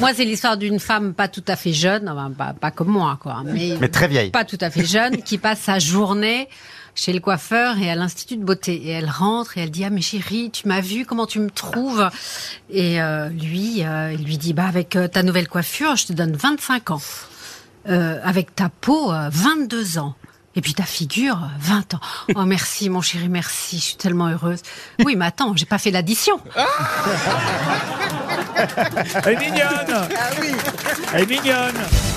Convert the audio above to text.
Moi, c'est l'histoire d'une femme pas tout à fait jeune, enfin, pas, pas comme moi, quoi, mais, Mais très vieille. pas tout à fait jeune, qui passe sa journée chez le coiffeur et à l'institut de beauté. Et elle rentre et elle dit ah mais chérie, tu m'as vu, comment tu me trouves? Et euh, lui, euh, il lui dit bah avec euh, ta nouvelle coiffure, je te donne 25 ans. Avec ta peau, euh, 22 ans. Et puis ta figure, euh, 20 ans. Oh merci mon chéri, merci, je suis tellement heureuse. Oui, mais attends, j'ai pas fait l'addition. Elle est mignonne. Elle est mignonne